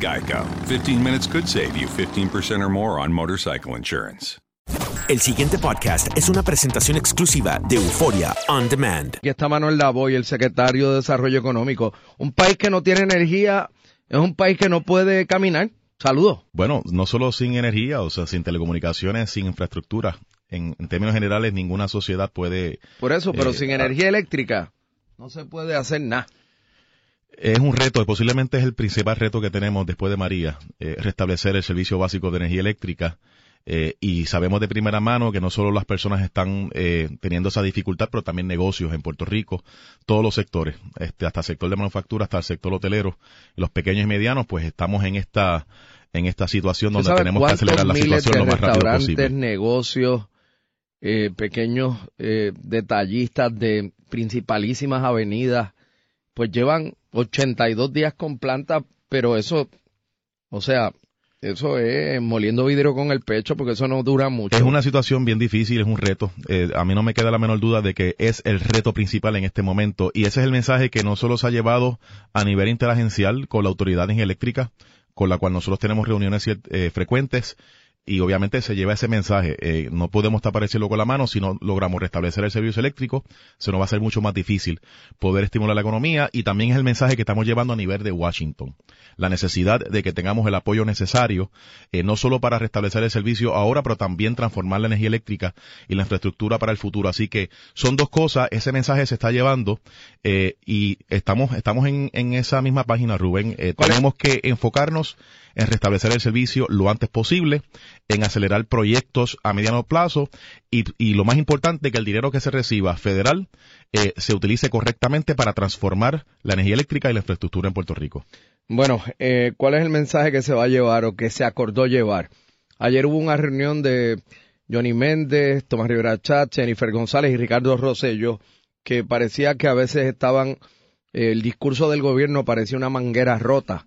Geico. 15 minutes could save you 15% or more on motorcycle insurance. El siguiente podcast es una presentación exclusiva de Euforia On Demand. Aquí está Manuel Lavoy, el secretario de Desarrollo Económico. Un país que no tiene energía es un país que no puede caminar. Saludos. Bueno, no solo sin energía, o sea, sin telecomunicaciones, sin infraestructura. En, en términos generales, ninguna sociedad puede... Por eso, pero eh, sin energía eléctrica no se puede hacer nada. Es un reto, posiblemente es el principal reto que tenemos después de María, eh, restablecer el servicio básico de energía eléctrica. eh, y sabemos de primera mano que no solo las personas están eh, teniendo esa dificultad, pero también negocios en Puerto Rico, todos los sectores, este, hasta el sector de manufactura, hasta el sector hotelero, los pequeños y medianos, pues estamos en esta en esta situación ¿Usted donde tenemos que acelerar la situación lo más rápido posible. negocios, eh, pequeños eh, detallistas de principalísimas avenidas, pues llevan 82 días con planta, pero eso, o sea, eso es moliendo vidrio con el pecho porque eso no dura mucho. Es una situación bien difícil, es un reto. Eh, a mí no me queda la menor duda de que es el reto principal en este momento y ese es el mensaje que no solo se ha llevado a nivel interagencial con la autoridad energía eléctrica, con la cual nosotros tenemos reuniones eh, frecuentes y obviamente se lleva ese mensaje. Eh, no podemos tapar el cielo con la mano si no logramos restablecer el servicio eléctrico, se nos va a ser mucho más difícil poder estimular la economía y también es el mensaje que estamos llevando a nivel de Washington. La necesidad de que tengamos el apoyo necesario, eh, no solo para restablecer el servicio ahora, pero también transformar la energía eléctrica y la infraestructura para el futuro. Así que son dos cosas, ese mensaje se está llevando eh, y estamos, estamos en, en esa misma página, Rubén. Eh, tenemos que enfocarnos en restablecer el servicio lo antes posible, en acelerar proyectos a mediano plazo y, y lo más importante, que el dinero que se reciba federal eh, se utilice correctamente para transformar la energía eléctrica y la infraestructura en Puerto Rico. Bueno, eh, ¿cuál es el mensaje que se va a llevar o que se acordó llevar? Ayer hubo una reunión de Johnny Méndez, Tomás Rivera Chat, Jennifer González y Ricardo Rosello, que parecía que a veces estaban, eh, el discurso del gobierno parecía una manguera rota,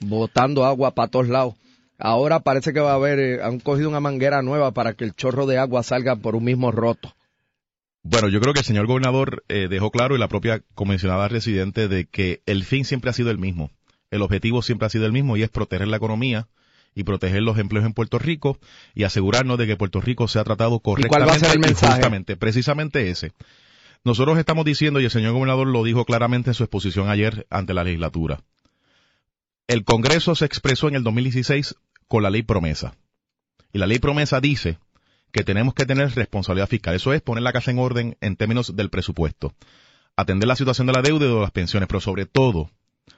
botando agua para todos lados. Ahora parece que va a haber, eh, han cogido una manguera nueva para que el chorro de agua salga por un mismo roto. Bueno, yo creo que el señor gobernador eh, dejó claro y la propia comisionada residente de que el fin siempre ha sido el mismo. El objetivo siempre ha sido el mismo y es proteger la economía y proteger los empleos en Puerto Rico y asegurarnos de que Puerto Rico sea tratado cuál va a correctamente ser el y mensaje? justamente, precisamente ese. Nosotros estamos diciendo, y el señor gobernador lo dijo claramente en su exposición ayer ante la legislatura, el Congreso se expresó en el 2016 con la ley promesa. Y la ley promesa dice que tenemos que tener responsabilidad fiscal. Eso es poner la casa en orden en términos del presupuesto. Atender la situación de la deuda y de las pensiones, pero sobre todo,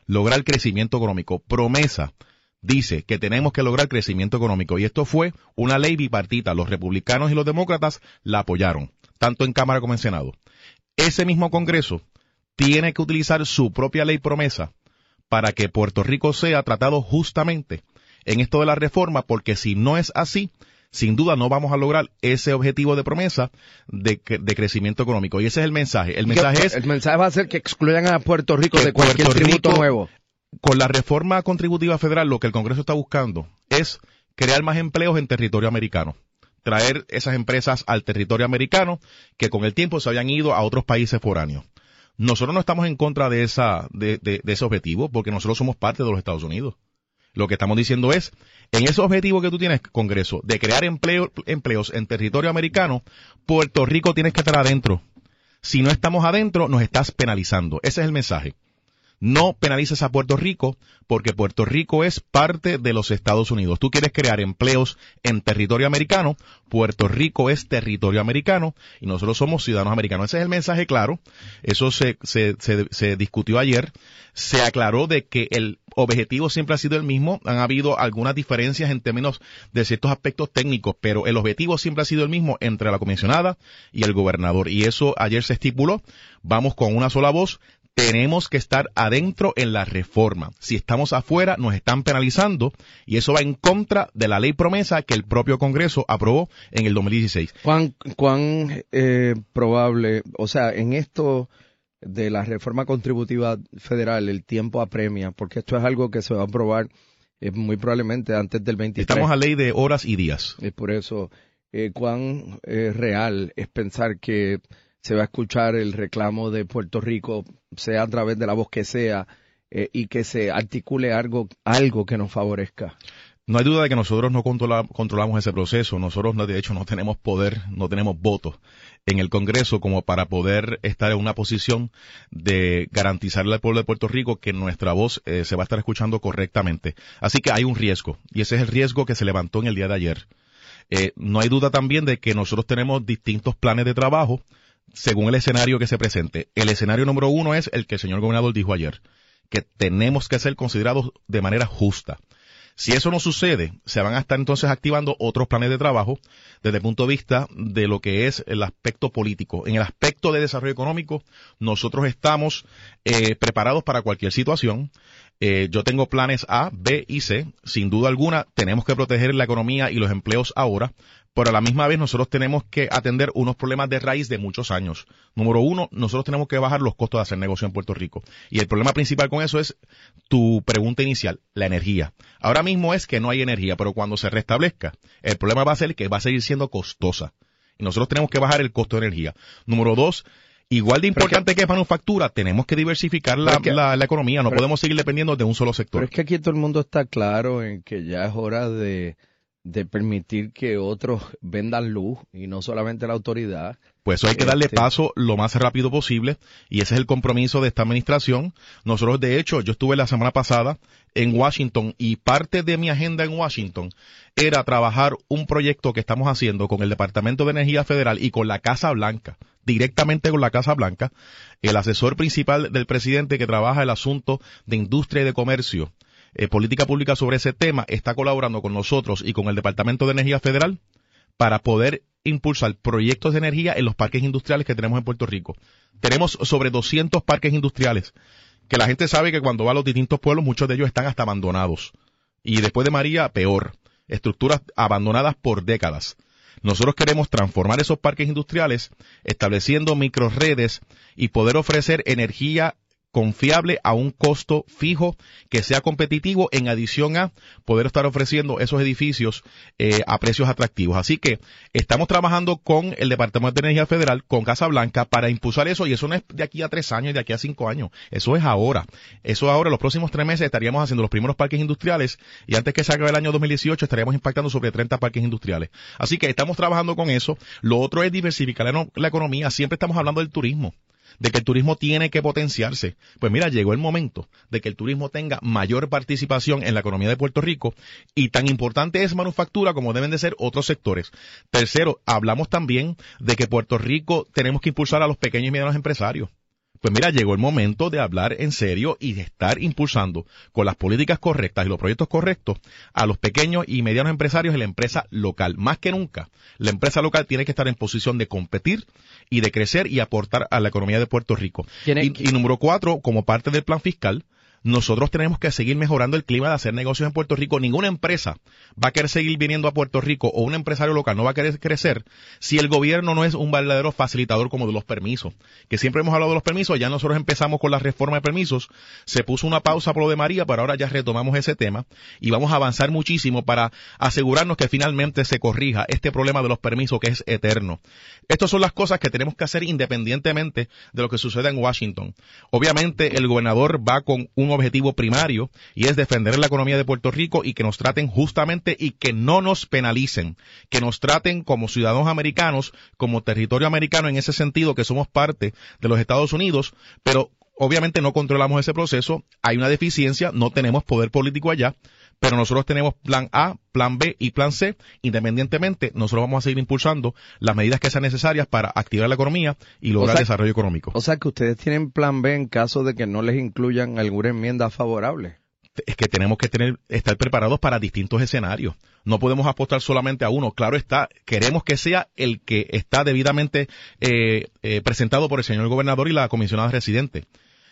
lograr crecimiento económico. Promesa dice que tenemos que lograr crecimiento económico. Y esto fue una ley bipartita. Los republicanos y los demócratas la apoyaron, tanto en Cámara como en Senado. Ese mismo Congreso tiene que utilizar su propia ley promesa para que Puerto Rico sea tratado justamente en esto de la reforma, porque si no es así, sin duda no vamos a lograr ese objetivo de promesa de, crecimiento económico. Y ese es el mensaje. El mensaje es... El mensaje va a ser que excluyan a Puerto Rico de cualquier tributo nuevo. Con la reforma contributiva federal, lo que el Congreso está buscando es crear más empleos en territorio americano traer esas empresas al territorio americano que con el tiempo se habían ido a otros países foráneos. Nosotros no estamos en contra de, esa, de, de, ese objetivo porque nosotros somos parte de los Estados Unidos. Lo que estamos diciendo es, en ese objetivo que tú tienes, Congreso, de crear empleos en territorio americano, Puerto Rico tienes que estar adentro. Si no estamos adentro, nos estás penalizando. Ese es el mensaje. No penalices a Puerto Rico porque Puerto Rico es parte de los Estados Unidos. Tú quieres crear empleos en territorio americano, Puerto Rico es territorio americano y nosotros somos ciudadanos americanos. Ese es el mensaje claro. Eso se, se, se, discutió ayer. Se aclaró de que el objetivo siempre ha sido el mismo. Han habido algunas diferencias en términos de ciertos aspectos técnicos, pero el objetivo siempre ha sido el mismo entre la comisionada y el gobernador. Y eso ayer se estipuló. Vamos con una sola voz tenemos que estar adentro en la reforma. Si estamos afuera, nos están penalizando y eso va en contra de la ley promesa que el propio Congreso aprobó en el 2016. ¿Cuán, cuán eh, probable, o sea, en esto de la reforma contributiva federal, el tiempo apremia, porque esto es algo que se va a aprobar eh, muy probablemente antes del 23. Estamos a ley de horas y días. Es por eso, eh, ¿cuán real es pensar que se va a escuchar el reclamo de Puerto Rico, sea a través de la voz que sea, eh, y que se articule algo, algo que nos favorezca. No hay duda de que nosotros no controlamos ese proceso. Nosotros, de hecho, no tenemos poder, no tenemos votos en el Congreso como para poder estar en una posición de garantizarle al pueblo de Puerto Rico que nuestra voz eh, se va a estar escuchando correctamente. Así que hay un riesgo, y ese es el riesgo que se levantó en el día de ayer. Eh, no hay duda también de que nosotros tenemos distintos planes de trabajo según el escenario que se presente. El escenario número uno es el que el señor gobernador dijo ayer, que tenemos que ser considerados de manera justa. Si eso no sucede, se van a estar entonces activando otros planes de trabajo desde el punto de vista de lo que es el aspecto político. En el aspecto de desarrollo económico, nosotros estamos eh, preparados para cualquier situación. Eh, yo tengo planes A, B y C. Sin duda alguna, tenemos que proteger la economía y los empleos ahora, pero a la misma vez nosotros tenemos que atender unos problemas de raíz de muchos años. Número uno, nosotros tenemos que bajar los costos de hacer negocio en Puerto Rico. Y el problema principal con eso es tu pregunta inicial, la energía. Ahora mismo es que no hay energía, pero cuando se restablezca, el problema va a ser que va a seguir siendo costosa. Y nosotros tenemos que bajar el costo de energía. Número dos, Igual de importante que, es manufactura, tenemos que diversificar la, la, economía, no podemos seguir dependiendo de un solo sector. Pero es que aquí todo el mundo está claro en que ya es hora de, de permitir que otros vendan luz y no solamente la autoridad. Pues eso hay que darle este, paso lo más rápido posible y ese es el compromiso de esta administración. Nosotros, de hecho, yo estuve la semana pasada en Washington y parte de mi agenda en Washington era trabajar un proyecto que estamos haciendo con el Departamento de Energía Federal y con la Casa Blanca, directamente con la Casa Blanca, el asesor principal del presidente que trabaja el asunto de industria y de comercio eh, política pública sobre ese tema está colaborando con nosotros y con el Departamento de Energía Federal para poder impulsar proyectos de energía en los parques industriales que tenemos en Puerto Rico. Tenemos sobre 200 parques industriales que la gente sabe que cuando va a los distintos pueblos muchos de ellos están hasta abandonados. Y después de María, peor. Estructuras abandonadas por décadas. Nosotros queremos transformar esos parques industriales estableciendo microredes y poder ofrecer energía confiable a un costo fijo que sea competitivo en adición a poder estar ofreciendo esos edificios eh, a precios atractivos. Así que estamos trabajando con el Departamento de Energía Federal, con Casa Blanca, para impulsar eso y eso no es de aquí a tres años, de aquí a cinco años. Eso es ahora. Eso ahora, los próximos tres meses estaríamos haciendo los primeros parques industriales y antes que se acabe el año 2018 estaríamos impactando sobre 30 parques industriales. Así que estamos trabajando con eso. Lo otro es diversificar la economía. Siempre estamos hablando del turismo. De que el turismo tiene que potenciarse. Pues mira, llegó el momento de que el turismo tenga mayor participación en la economía de Puerto Rico y tan importante es manufactura como deben de ser otros sectores. Tercero, hablamos también de que Puerto Rico tenemos que impulsar a los pequeños y medianos empresarios. Pues mira, llegó el momento de hablar en serio y de estar impulsando con las políticas correctas y los proyectos correctos a los pequeños y medianos empresarios en la empresa local. Más que nunca, la empresa local tiene que estar en posición de competir y de crecer y aportar a la economía de Puerto Rico. Y, y número cuatro, como parte del plan fiscal, nosotros tenemos que seguir mejorando el clima de hacer negocios en Puerto Rico. Ninguna empresa va a querer seguir viniendo a Puerto Rico o un empresario local no va a querer crecer si el gobierno no es un verdadero facilitador como de los permisos. Que siempre hemos hablado de los permisos, ya nosotros empezamos con la reforma de permisos, se puso una pausa por lo de María, pero ahora ya retomamos ese tema y vamos a avanzar muchísimo para asegurarnos que finalmente se corrija este problema de los permisos que es eterno. Estas son las cosas que tenemos que hacer independientemente de lo que suceda en Washington. Obviamente el gobernador va con un objetivo primario y es defender la economía de Puerto Rico y que nos traten justamente y que no nos penalicen, que nos traten como ciudadanos americanos, como territorio americano en ese sentido que somos parte de los Estados Unidos, pero obviamente no controlamos ese proceso, hay una deficiencia, no tenemos poder político allá, pero nosotros tenemos plan A, plan B y plan C. Independientemente, nosotros vamos a seguir impulsando las medidas que sean necesarias para activar la economía y lograr el desarrollo económico. O sea que ustedes tienen plan B en caso de que no les incluyan alguna enmienda favorable. Es que tenemos que tener, estar preparados para distintos escenarios. No podemos apostar solamente a uno. Claro está, queremos que sea el que está debidamente eh, eh, presentado por el señor gobernador y la comisionada residente.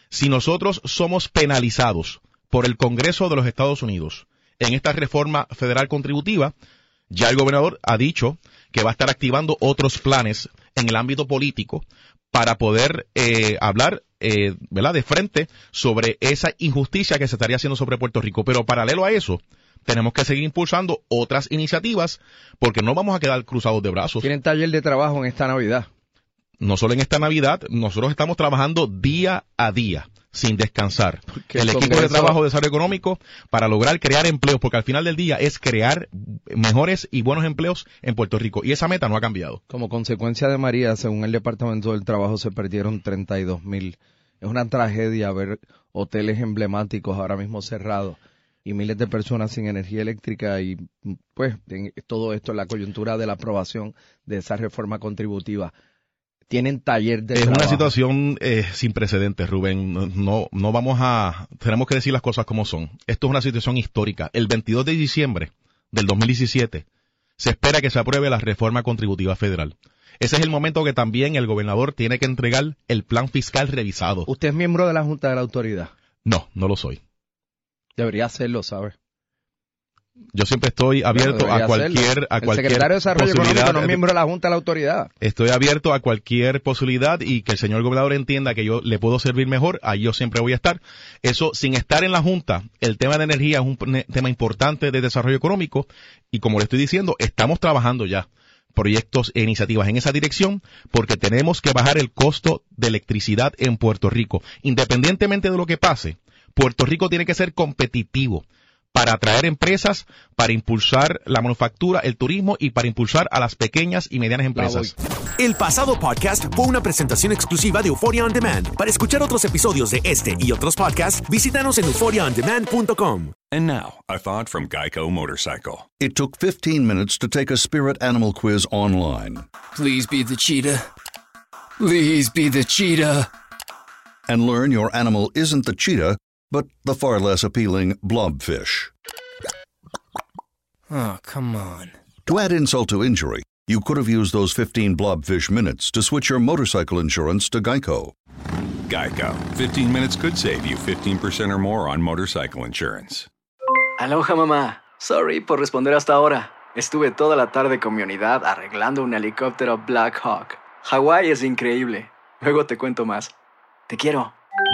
Si nosotros somos penalizados por el Congreso de los Estados Unidos en esta reforma federal contributiva, ya el gobernador ha dicho que va a estar activando otros planes en el ámbito político para poder eh, hablar eh, ¿verdad? de frente sobre esa injusticia que se estaría haciendo sobre Puerto Rico. Pero paralelo a eso, tenemos que seguir impulsando otras iniciativas porque no vamos a quedar cruzados de brazos. Tienen taller de trabajo en esta Navidad. No solo en esta Navidad, nosotros estamos trabajando día a día sin descansar. el equipo de trabajo de desarrollo económico para lograr crear empleos, porque al final del día es crear mejores y buenos empleos en Puerto Rico. Y esa meta no ha cambiado. Como consecuencia de María, según el Departamento del Trabajo, se perdieron 32 mil. Es una tragedia ver hoteles emblemáticos ahora mismo cerrados y miles de personas sin energía eléctrica y pues todo esto en la coyuntura de la aprobación de esa reforma contributiva tienen taller de Es una situación eh, sin precedentes, Rubén. No, no vamos a, tenemos que decir las cosas como son. Esto es una situación histórica. El 22 de diciembre del 2017 se espera que se apruebe la reforma contributiva federal. Ese es el momento que también el gobernador tiene que entregar el plan fiscal revisado. ¿Usted es miembro de la Junta de la Autoridad? No, no lo soy. Debería serlo, ¿sabes? Yo siempre estoy abierto a cualquier a cualquier secretario de Desarrollo Económico no es miembro de la Junta de la Autoridad. Estoy abierto a cualquier posibilidad y que el señor gobernador entienda que yo le puedo servir mejor, ahí yo siempre voy a estar. Eso sin estar en la Junta, el tema de energía es un tema importante de desarrollo económico y como le estoy diciendo, estamos trabajando ya proyectos e iniciativas en esa dirección porque tenemos que bajar el costo de electricidad en Puerto Rico. Independientemente de lo que pase, Puerto Rico tiene que ser competitivo para atraer empresas, para impulsar la manufactura, el turismo y para impulsar a las pequeñas y medianas empresas. El pasado podcast fue una presentación exclusiva de Euphoria On Demand. Para escuchar otros episodios de este y otros podcasts, visítanos en euphoriaondemand.com. And now, a thought from Geico Motorcycle. It took 15 minutes to take a spirit animal quiz online. Please be the cheetah. Please be the cheetah. And learn your animal isn't the cheetah but the far less appealing blobfish. Oh, come on. To add insult to injury, you could have used those 15 blobfish minutes to switch your motorcycle insurance to Geico. Geico. 15 minutes could save you 15% or more on motorcycle insurance. Aloha, mamá. Sorry por responder hasta ahora. Estuve toda la tarde con mi unidad arreglando un helicóptero Black Hawk. Hawái es increíble. Luego te cuento más. Te quiero.